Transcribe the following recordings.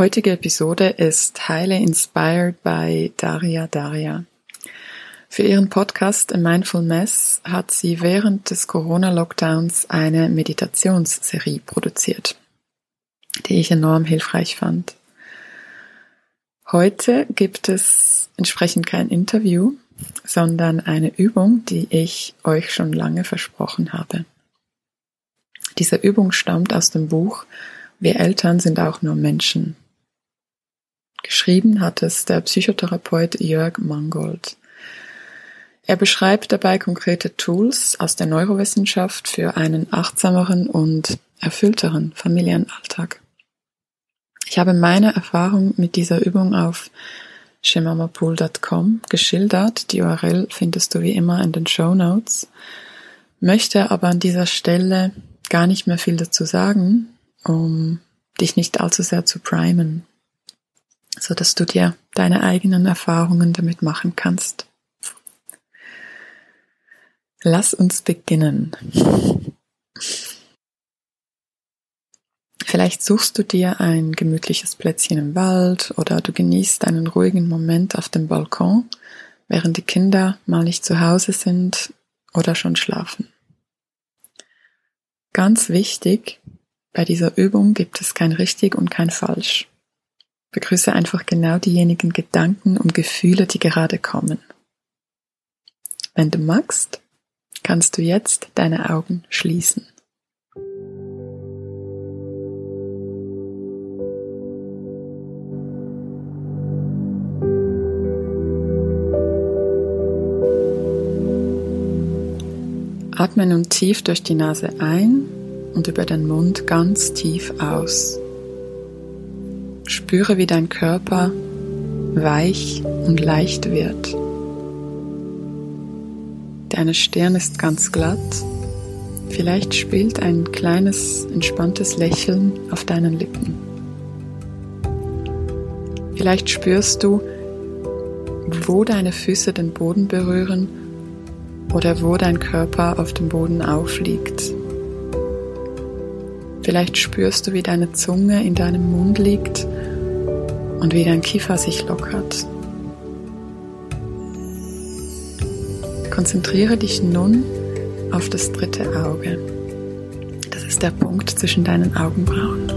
Heutige Episode ist highly inspired by Daria Daria. Für ihren Podcast A Mindful Mess hat sie während des Corona-Lockdowns eine Meditationsserie produziert, die ich enorm hilfreich fand. Heute gibt es entsprechend kein Interview, sondern eine Übung, die ich euch schon lange versprochen habe. Diese Übung stammt aus dem Buch Wir Eltern sind auch nur Menschen Geschrieben hat es der Psychotherapeut Jörg Mangold. Er beschreibt dabei konkrete Tools aus der Neurowissenschaft für einen achtsameren und erfüllteren Familienalltag. Ich habe meine Erfahrung mit dieser Übung auf shemamapool.com geschildert. Die URL findest du wie immer in den Show Notes. Möchte aber an dieser Stelle gar nicht mehr viel dazu sagen, um dich nicht allzu sehr zu primen so dass du dir deine eigenen Erfahrungen damit machen kannst. Lass uns beginnen. Vielleicht suchst du dir ein gemütliches Plätzchen im Wald oder du genießt einen ruhigen Moment auf dem Balkon, während die Kinder mal nicht zu Hause sind oder schon schlafen. Ganz wichtig, bei dieser Übung gibt es kein richtig und kein falsch. Begrüße einfach genau diejenigen Gedanken und Gefühle, die gerade kommen. Wenn du magst, kannst du jetzt deine Augen schließen. Atme nun tief durch die Nase ein und über den Mund ganz tief aus. Spüre, wie dein Körper weich und leicht wird. Deine Stirn ist ganz glatt. Vielleicht spielt ein kleines, entspanntes Lächeln auf deinen Lippen. Vielleicht spürst du, wo deine Füße den Boden berühren oder wo dein Körper auf dem Boden aufliegt. Vielleicht spürst du, wie deine Zunge in deinem Mund liegt und wie dein Kiefer sich lockert. Konzentriere dich nun auf das dritte Auge. Das ist der Punkt zwischen deinen Augenbrauen.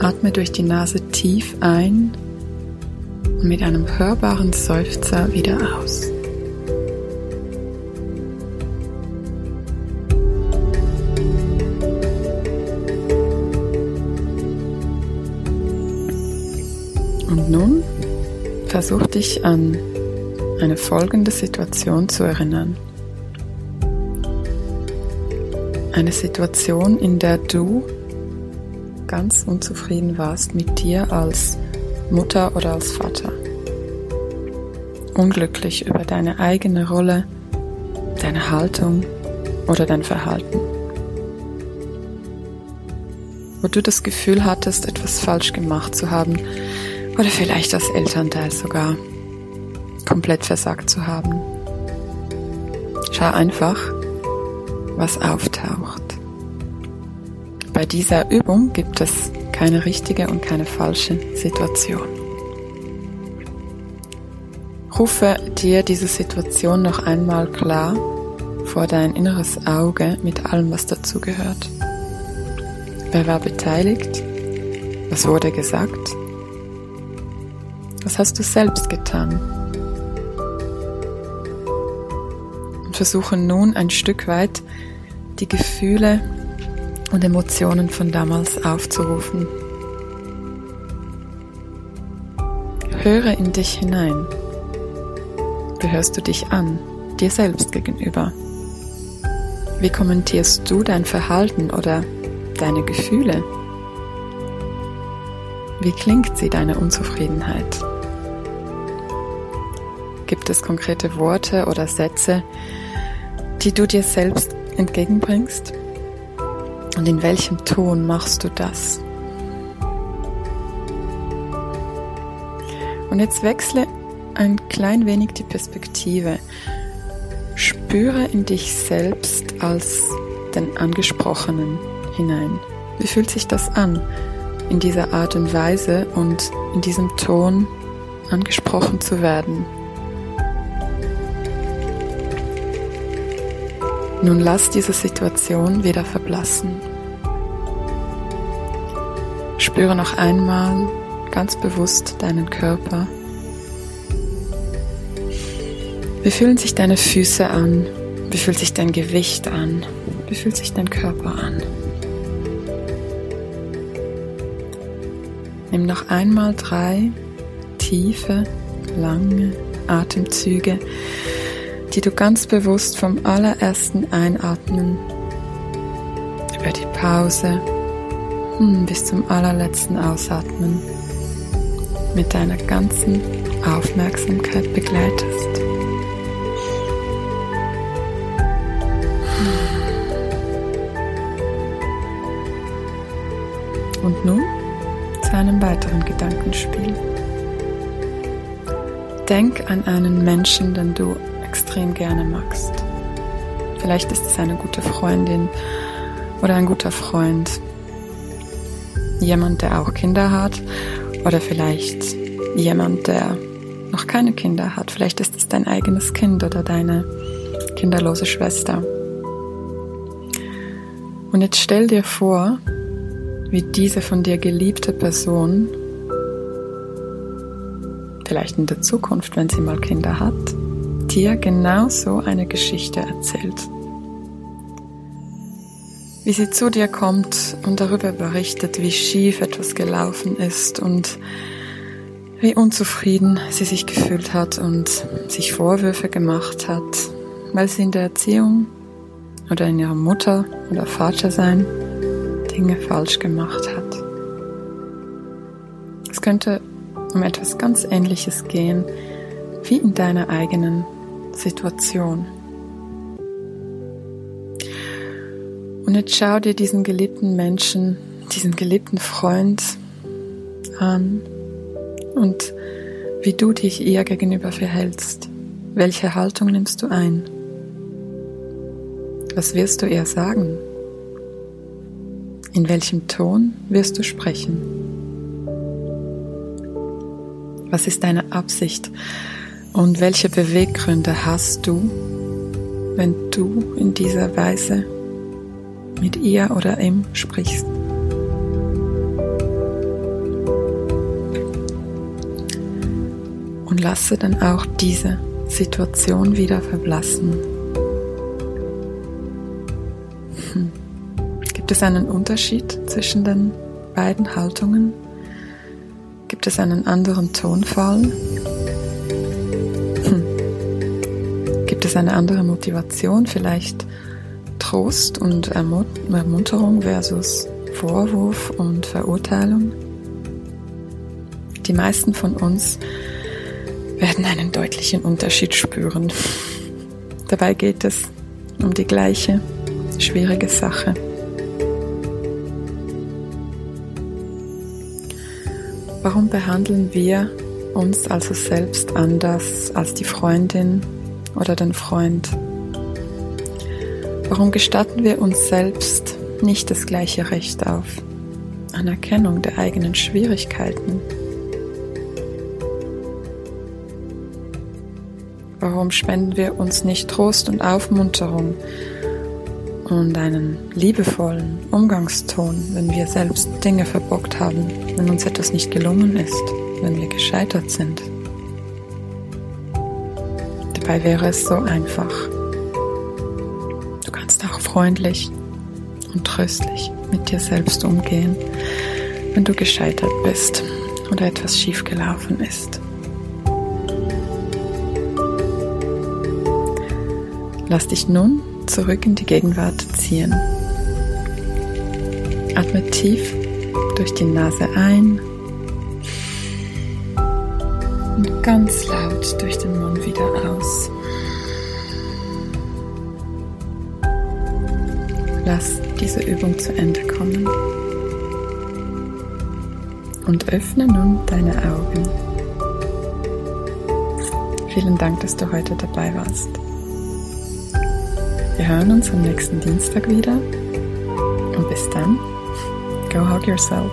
Atme durch die Nase tief ein und mit einem hörbaren Seufzer wieder aus. Und nun versuch dich an eine folgende Situation zu erinnern. Eine Situation, in der du ganz unzufrieden warst mit dir als Mutter oder als Vater. Unglücklich über deine eigene Rolle deine Haltung oder dein Verhalten. Wo du das Gefühl hattest, etwas falsch gemacht zu haben oder vielleicht als Elternteil sogar komplett versagt zu haben. Schau einfach, was auftaucht. Bei dieser Übung gibt es keine richtige und keine falsche Situation. Rufe dir diese Situation noch einmal klar vor dein inneres Auge mit allem, was dazugehört. Wer war beteiligt? Was wurde gesagt? Was hast du selbst getan? Und versuche nun ein Stück weit die Gefühle und Emotionen von damals aufzurufen. Höre in dich hinein. Behörst du dich an, dir selbst gegenüber? Wie kommentierst du dein Verhalten oder deine Gefühle? Wie klingt sie, deine Unzufriedenheit? Gibt es konkrete Worte oder Sätze, die du dir selbst entgegenbringst? Und in welchem Ton machst du das? Und jetzt wechsle ein klein wenig die Perspektive. Spüre in dich selbst als den Angesprochenen hinein. Wie fühlt sich das an, in dieser Art und Weise und in diesem Ton angesprochen zu werden? Nun lass diese Situation wieder verblassen. Spüre noch einmal ganz bewusst deinen Körper. Wie fühlen sich deine Füße an? Wie fühlt sich dein Gewicht an? Wie fühlt sich dein Körper an? Nimm noch einmal drei tiefe, lange Atemzüge die du ganz bewusst vom allerersten Einatmen über die Pause hm, bis zum allerletzten Ausatmen mit deiner ganzen Aufmerksamkeit begleitest. Und nun zu einem weiteren Gedankenspiel. Denk an einen Menschen, den du extrem gerne magst. Vielleicht ist es eine gute Freundin oder ein guter Freund. Jemand, der auch Kinder hat oder vielleicht jemand, der noch keine Kinder hat. Vielleicht ist es dein eigenes Kind oder deine kinderlose Schwester. Und jetzt stell dir vor, wie diese von dir geliebte Person, vielleicht in der Zukunft, wenn sie mal Kinder hat, dir genau so eine Geschichte erzählt. Wie sie zu dir kommt und darüber berichtet, wie schief etwas gelaufen ist und wie unzufrieden sie sich gefühlt hat und sich Vorwürfe gemacht hat, weil sie in der Erziehung oder in ihrer Mutter oder Vater sein Dinge falsch gemacht hat. Es könnte um etwas ganz Ähnliches gehen wie in deiner eigenen Situation. Und jetzt schau dir diesen geliebten Menschen, diesen geliebten Freund an und wie du dich ihr gegenüber verhältst. Welche Haltung nimmst du ein? Was wirst du ihr sagen? In welchem Ton wirst du sprechen? Was ist deine Absicht? Und welche Beweggründe hast du, wenn du in dieser Weise mit ihr oder ihm sprichst? Und lasse dann auch diese Situation wieder verblassen. Hm. Gibt es einen Unterschied zwischen den beiden Haltungen? Gibt es einen anderen Tonfall? Es eine andere Motivation, vielleicht Trost und Ermunterung versus Vorwurf und Verurteilung? Die meisten von uns werden einen deutlichen Unterschied spüren. Dabei geht es um die gleiche schwierige Sache. Warum behandeln wir uns also selbst anders als die Freundin oder den Freund? Warum gestatten wir uns selbst nicht das gleiche Recht auf Anerkennung der eigenen Schwierigkeiten? Warum spenden wir uns nicht Trost und Aufmunterung und einen liebevollen Umgangston, wenn wir selbst Dinge verbockt haben, wenn uns etwas nicht gelungen ist, wenn wir gescheitert sind? Dabei wäre es so einfach freundlich und tröstlich mit dir selbst umgehen, wenn du gescheitert bist oder etwas schiefgelaufen ist. Lass dich nun zurück in die Gegenwart ziehen. Atme tief durch die Nase ein ganz laut durch den Mund wieder aus. Lass diese Übung zu Ende kommen. Und öffne nun deine Augen. Vielen Dank, dass du heute dabei warst. Wir hören uns am nächsten Dienstag wieder. Und bis dann, go hug yourself.